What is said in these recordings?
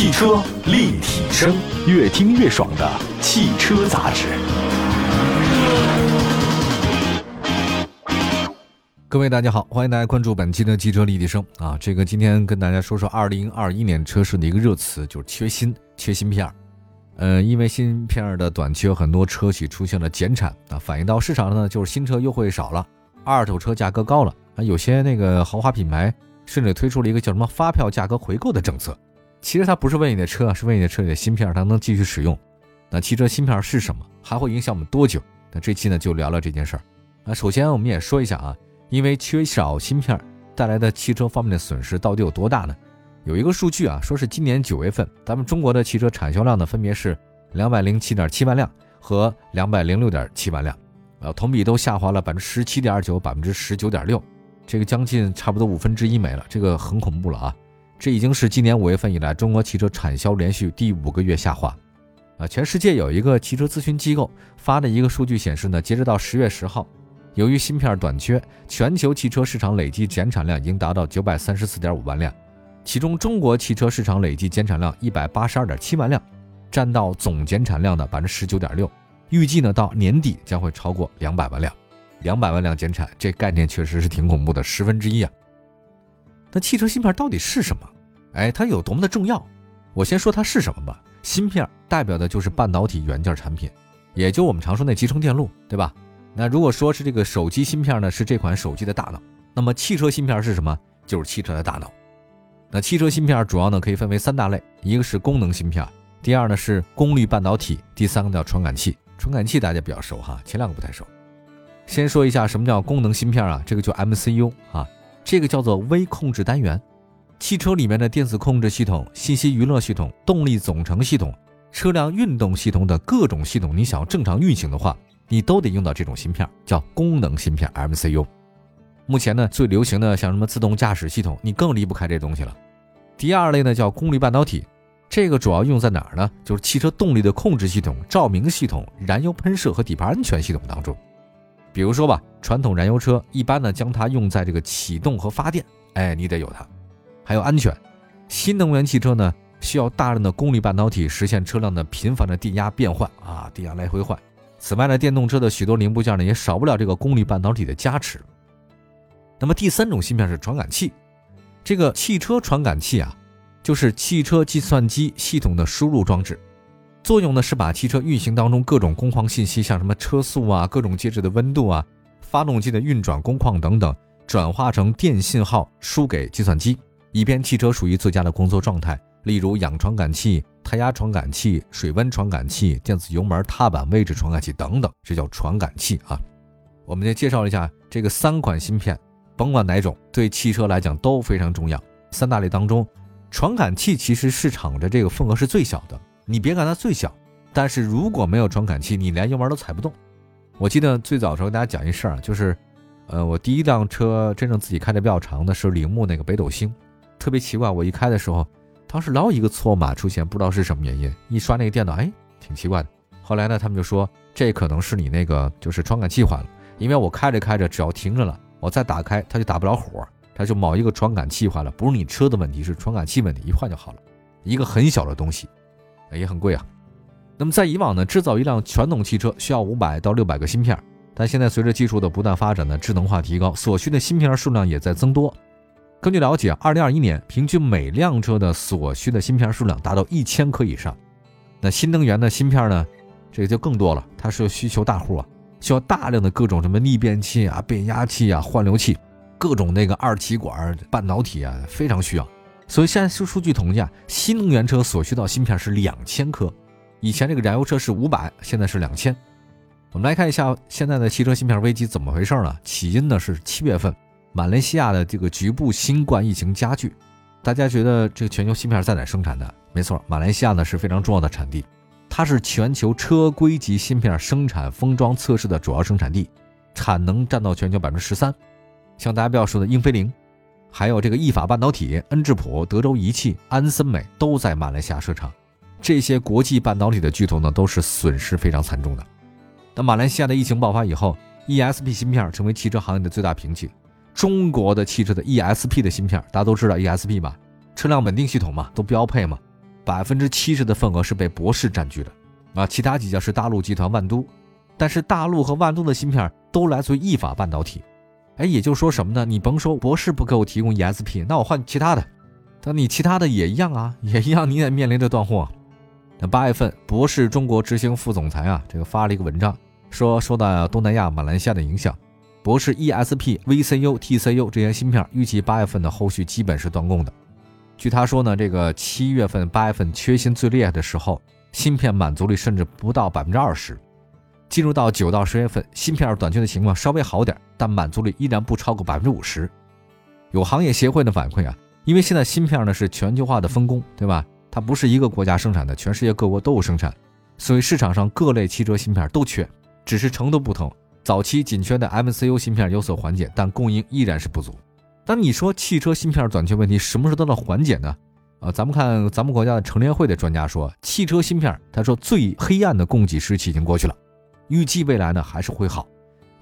汽车立体声，越听越爽的汽车杂志。各位大家好，欢迎大家关注本期的汽车立体声啊！这个今天跟大家说说二零二一年车市的一个热词，就是缺芯，缺芯片儿。呃，因为芯片儿的短缺，很多车企出现了减产啊，反映到市场上呢，就是新车优惠少了，二手车价格高了啊，有些那个豪华品牌甚至推出了一个叫什么发票价格回购的政策。其实它不是为你的车，是为你的车里的芯片它能继续使用。那汽车芯片是什么？还会影响我们多久？那这期呢就聊聊这件事儿。那首先我们也说一下啊。因为缺少芯片带来的汽车方面的损失到底有多大呢？有一个数据啊，说是今年九月份，咱们中国的汽车产销量呢，分别是两百零七点七万辆和两百零六点七万辆，呃，同比都下滑了百分之十七点九，百分之十九点六，这个将近差不多五分之一没了，这个很恐怖了啊！这已经是今年五月份以来中国汽车产销连续第五个月下滑，啊，全世界有一个汽车咨询机构发的一个数据显示呢，截止到十月十号。由于芯片短缺，全球汽车市场累计减产量已经达到九百三十四点五万辆，其中中国汽车市场累计减产量一百八十二点七万辆，占到总减产量的百分之十九点六。预计呢到年底将会超过两百万辆，两百万辆减产，这概念确实是挺恐怖的，十分之一啊。那汽车芯片到底是什么？哎，它有多么的重要？我先说它是什么吧。芯片代表的就是半导体元件产品，也就我们常说那集成电路，对吧？那如果说是这个手机芯片呢，是这款手机的大脑，那么汽车芯片是什么？就是汽车的大脑。那汽车芯片主要呢可以分为三大类，一个是功能芯片，第二呢是功率半导体，第三个叫传感器。传感器大家比较熟哈，前两个不太熟。先说一下什么叫功能芯片啊？这个叫 MCU 啊，这个叫做微控制单元。汽车里面的电子控制系统、信息娱乐系统、动力总成系统、车辆运动系统的各种系统，你想要正常运行的话。你都得用到这种芯片，叫功能芯片 MCU。目前呢，最流行的像什么自动驾驶系统，你更离不开这东西了。第二类呢叫功率半导体，这个主要用在哪儿呢？就是汽车动力的控制系统、照明系统、燃油喷射和底盘安全系统当中。比如说吧，传统燃油车一般呢将它用在这个启动和发电，哎，你得有它。还有安全，新能源汽车呢需要大量的功率半导体实现车辆的频繁的电压变换啊，电压来回换。此外呢，电动车的许多零部件呢也少不了这个功率半导体的加持。那么第三种芯片是传感器，这个汽车传感器啊，就是汽车计算机系统的输入装置，作用呢是把汽车运行当中各种工况信息，像什么车速啊、各种介质的温度啊、发动机的运转工况等等，转化成电信号输给计算机，以便汽车属于最佳的工作状态。例如氧传感器。胎压传感器、水温传感器、电子油门踏板位置传感器等等，这叫传感器啊。我们先介绍一下这个三款芯片，甭管哪种，对汽车来讲都非常重要。三大类当中，传感器其实市场的这个份额是最小的。你别看它最小，但是如果没有传感器，你连油门都踩不动。我记得最早时候跟大家讲一事儿啊，就是，呃，我第一辆车真正自己开的比较长的是铃木那个北斗星，特别奇怪，我一开的时候。当时老有一个错码出现，不知道是什么原因。一刷那个电脑，哎，挺奇怪的。后来呢，他们就说这可能是你那个就是传感器坏了，因为我开着开着，只要停着了，我再打开它就打不了火，它就某一个传感器坏了，不是你车的问题，是传感器问题，一换就好了。一个很小的东西，也很贵啊。那么在以往呢，制造一辆传统汽车需要五百到六百个芯片，但现在随着技术的不断发展呢，智能化提高，所需的芯片数量也在增多。根据了解，二零二一年平均每辆车的所需的芯片数量达到一千颗以上。那新能源的芯片呢？这个就更多了，它是需求大户啊，需要大量的各种什么逆变器啊、变压器啊、换流器，各种那个二极管半导体啊，非常需要。所以现在数数据统计啊，新能源车所需到芯片是两千颗，以前这个燃油车是五百，现在是两千。我们来看一下现在的汽车芯片危机怎么回事呢？起因呢是七月份。马来西亚的这个局部新冠疫情加剧，大家觉得这个全球芯片在哪生产的？没错，马来西亚呢是非常重要的产地，它是全球车规级芯片生产封装测试的主要生产地，产能占到全球百分之十三。像大家比较熟的英飞凌，还有这个意法半导体、恩智浦、德州仪器、安森美都在马来西亚设厂。这些国际半导体的巨头呢，都是损失非常惨重的。那马来西亚的疫情爆发以后，ESP 芯片成为汽车行业的最大瓶颈。中国的汽车的 ESP 的芯片，大家都知道 ESP 吧？车辆稳定系统嘛，都标配嘛。百分之七十的份额是被博世占据的，啊，其他几家是大陆集团万都，但是大陆和万都的芯片都来自于意法半导体，哎，也就说什么呢？你甭说博士不给我提供 ESP，那我换其他的，但你其他的也一样啊，也一样，你也面临着断货。那八月份，博士中国执行副总裁啊，这个发了一个文章，说受到东南亚马来西亚的影响，博士 ESP、VCU、TCU 这些芯片预计八月份的后续基本是断供的。据他说呢，这个七月份、八月份缺芯最厉害的时候，芯片满足率甚至不到百分之二十。进入到九到十月份，芯片短缺的情况稍微好点，但满足率依然不超过百分之五十。有行业协会的反馈啊，因为现在芯片呢是全球化的分工，对吧？它不是一个国家生产的，全世界各国都有生产，所以市场上各类汽车芯片都缺，只是程度不同。早期紧缺的 MCU 芯片有所缓解，但供应依然是不足。那你说汽车芯片短缺问题什么时候得到缓解呢？啊，咱们看咱们国家的成联会的专家说，汽车芯片，他说最黑暗的供给时期已经过去了，预计未来呢还是会好。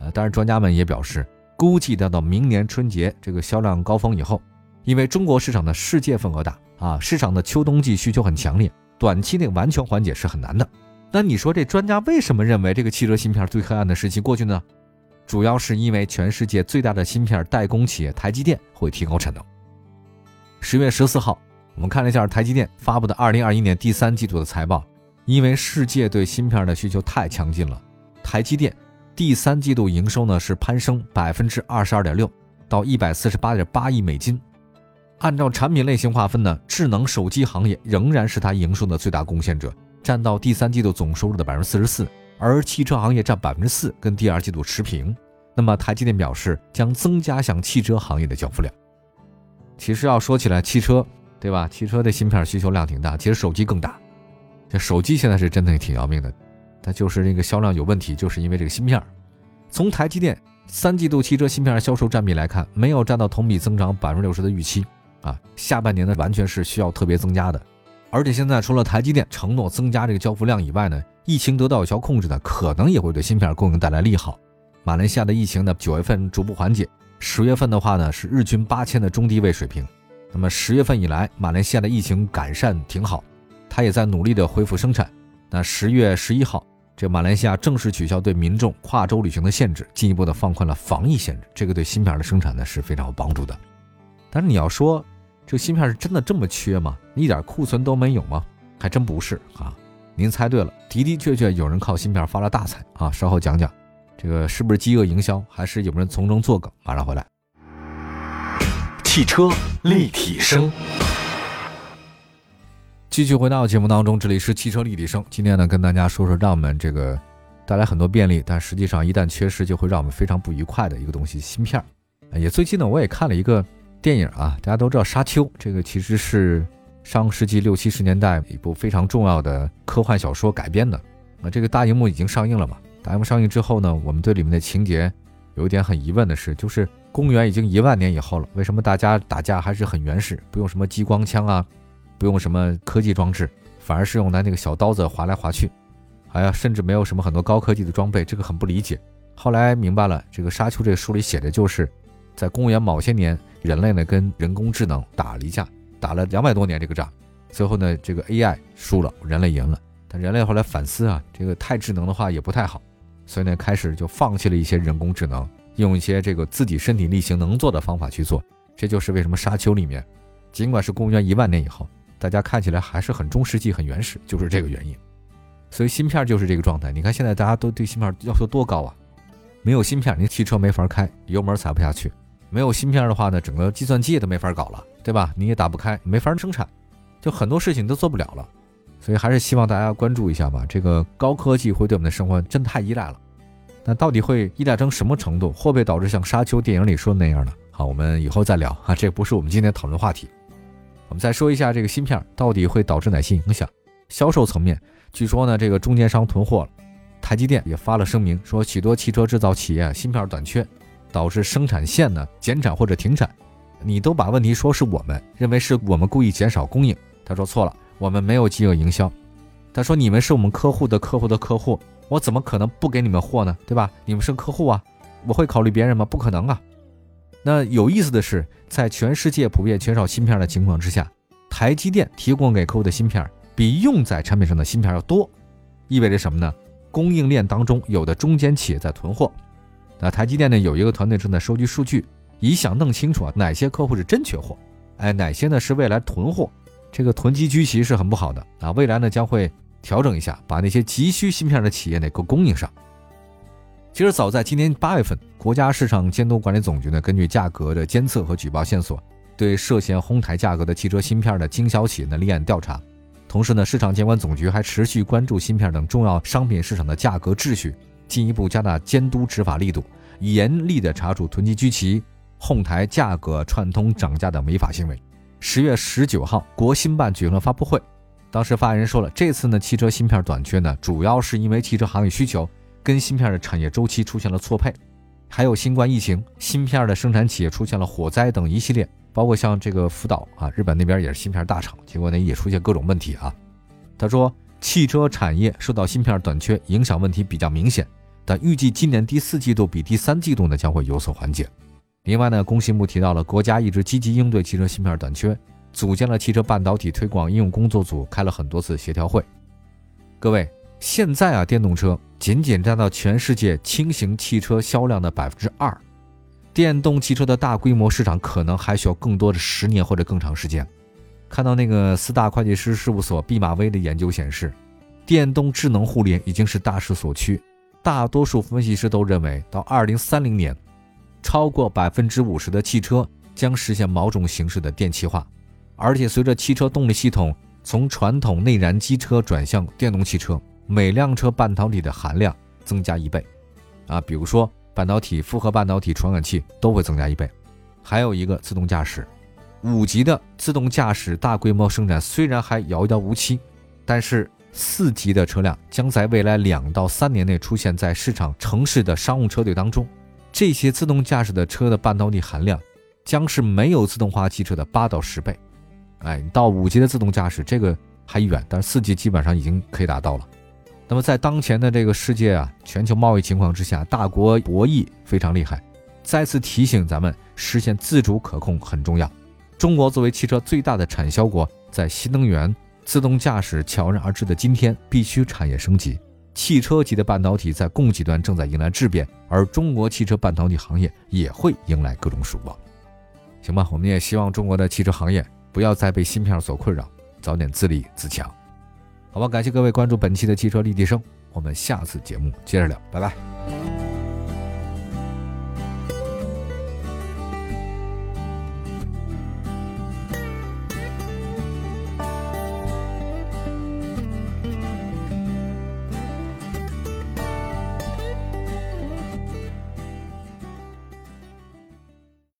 呃，但是专家们也表示，估计待到明年春节这个销量高峰以后，因为中国市场的世界份额大啊，市场的秋冬季需求很强烈，短期内完全缓解是很难的。那你说这专家为什么认为这个汽车芯片最黑暗的时期过去呢？主要是因为全世界最大的芯片代工企业台积电会提高产能。十月十四号，我们看了一下台积电发布的二零二一年第三季度的财报，因为世界对芯片的需求太强劲了，台积电第三季度营收呢是攀升百分之二十二点六，到一百四十八点八亿美金。按照产品类型划分呢，智能手机行业仍然是它营收的最大贡献者，占到第三季度总收入的百分之四十四。而汽车行业占百分之四，跟第二季度持平。那么台积电表示将增加向汽车行业的交付量。其实要说起来，汽车对吧？汽车的芯片需求量挺大，其实手机更大。这手机现在是真的挺要命的，它就是这个销量有问题，就是因为这个芯片。从台积电三季度汽车芯片销售占比来看，没有占到同比增长百分之六十的预期啊。下半年呢，完全是需要特别增加的。而且现在除了台积电承诺增加这个交付量以外呢，疫情得到有效控制呢，可能也会对芯片供应带来利好。马来西亚的疫情呢，九月份逐步缓解，十月份的话呢是日均八千的中低位水平。那么十月份以来，马来西亚的疫情改善挺好，它也在努力的恢复生产。那十月十一号，这马来西亚正式取消对民众跨州旅行的限制，进一步的放宽了防疫限制，这个对芯片的生产呢是非常有帮助的。但是你要说，这个芯片是真的这么缺吗？一点库存都没有吗？还真不是啊！您猜对了，的的确确有人靠芯片发了大财啊！稍后讲讲，这个是不是饥饿营销，还是有人从中作梗？马上回来。汽车立体声，继续回到节目当中，这里是汽车立体声。今天呢，跟大家说说让我们这个带来很多便利，但实际上一旦缺失，就会让我们非常不愉快的一个东西——芯片。也最近呢，我也看了一个。电影啊，大家都知道《沙丘》，这个其实是上世纪六七十年代一部非常重要的科幻小说改编的。啊，这个大荧幕已经上映了嘛？大荧幕上映之后呢，我们对里面的情节有一点很疑问的是，就是公元已经一万年以后了，为什么大家打架还是很原始，不用什么激光枪啊，不用什么科技装置，反而是用拿那个小刀子划来划去，哎呀甚至没有什么很多高科技的装备，这个很不理解。后来明白了，这个《沙丘》这个书里写的就是。在公元某些年，人类呢跟人工智能打了一架，打了两百多年这个仗，最后呢这个 AI 输了，人类赢了。但人类后来反思啊，这个太智能的话也不太好，所以呢开始就放弃了一些人工智能，用一些这个自己身体力行能做的方法去做。这就是为什么《沙丘》里面，尽管是公元一万年以后，大家看起来还是很中世纪、很原始，就是这个原因。所以芯片就是这个状态。你看现在大家都对芯片要求多高啊？没有芯片，你汽车没法开，油门踩不下去。没有芯片的话呢，整个计算机都没法搞了，对吧？你也打不开，没法生产，就很多事情都做不了了。所以还是希望大家关注一下吧。这个高科技会对我们的生活真太依赖了。那到底会依赖成什么程度？会不会导致像《沙丘》电影里说的那样呢？好，我们以后再聊啊，这不是我们今天讨论话题。我们再说一下这个芯片到底会导致哪些影响？销售层面，据说呢，这个中间商囤货了。台积电也发了声明，说许多汽车制造企业芯片短缺。导致生产线呢减产或者停产，你都把问题说是我们认为是我们故意减少供应。他说错了，我们没有饥饿营销。他说你们是我们客户的客户的客户，我怎么可能不给你们货呢？对吧？你们是客户啊，我会考虑别人吗？不可能啊。那有意思的是，在全世界普遍缺少芯片的情况之下，台积电提供给客户的芯片比用在产品上的芯片要多，意味着什么呢？供应链当中有的中间企业在囤货。那台积电呢有一个团队正在收集数据，以想弄清楚啊哪些客户是真缺货，哎哪些呢是未来囤货，这个囤积居奇是很不好的啊。未来呢将会调整一下，把那些急需芯片的企业呢给供应上。其实早在今年八月份，国家市场监督管理总局呢根据价格的监测和举报线索。对涉嫌哄抬价格的汽车芯片的经销企业呢立案调查，同时呢，市场监管总局还持续关注芯片等重要商品市场的价格秩序，进一步加大监督执法力度，严厉的查处囤积居奇、哄抬价格、串通涨价的违法行为。十月十九号，国新办举行了发布会，当时发言人说了，这次呢，汽车芯片短缺呢，主要是因为汽车行业需求跟芯片的产业周期出现了错配，还有新冠疫情、芯片的生产企业出现了火灾等一系列。包括像这个福岛啊，日本那边也是芯片大厂，结果呢也出现各种问题啊。他说，汽车产业受到芯片短缺影响问题比较明显，但预计今年第四季度比第三季度呢将会有所缓解。另外呢，工信部提到了国家一直积极应对汽车芯片短缺，组建了汽车半导体推广应用工作组，开了很多次协调会。各位，现在啊，电动车仅仅占到全世界轻型汽车销量的百分之二。电动汽车的大规模市场可能还需要更多的十年或者更长时间。看到那个四大会计师事务所毕马威的研究显示，电动智能互联已经是大势所趋。大多数分析师都认为，到二零三零年，超过百分之五十的汽车将实现某种形式的电气化。而且，随着汽车动力系统从传统内燃机车转向电动汽车，每辆车半导体的含量增加一倍。啊，比如说。半导体、复合半导体、传感器都会增加一倍，还有一个自动驾驶，五级的自动驾驶大规模生产虽然还遥遥无期，但是四级的车辆将在未来两到三年内出现在市场城市的商务车队当中。这些自动驾驶的车的半导体含量将是没有自动化汽车的八到十倍。哎，到五级的自动驾驶这个还远，但是四级基本上已经可以达到了。那么，在当前的这个世界啊，全球贸易情况之下，大国博弈非常厉害。再次提醒咱们，实现自主可控很重要。中国作为汽车最大的产销国，在新能源、自动驾驶悄然而至的今天，必须产业升级。汽车级的半导体在供给端正在迎来质变，而中国汽车半导体行业也会迎来各种曙光。行吧，我们也希望中国的汽车行业不要再被芯片所困扰，早点自立自强。好吧，感谢各位关注本期的汽车立体声，我们下次节目接着聊，拜拜。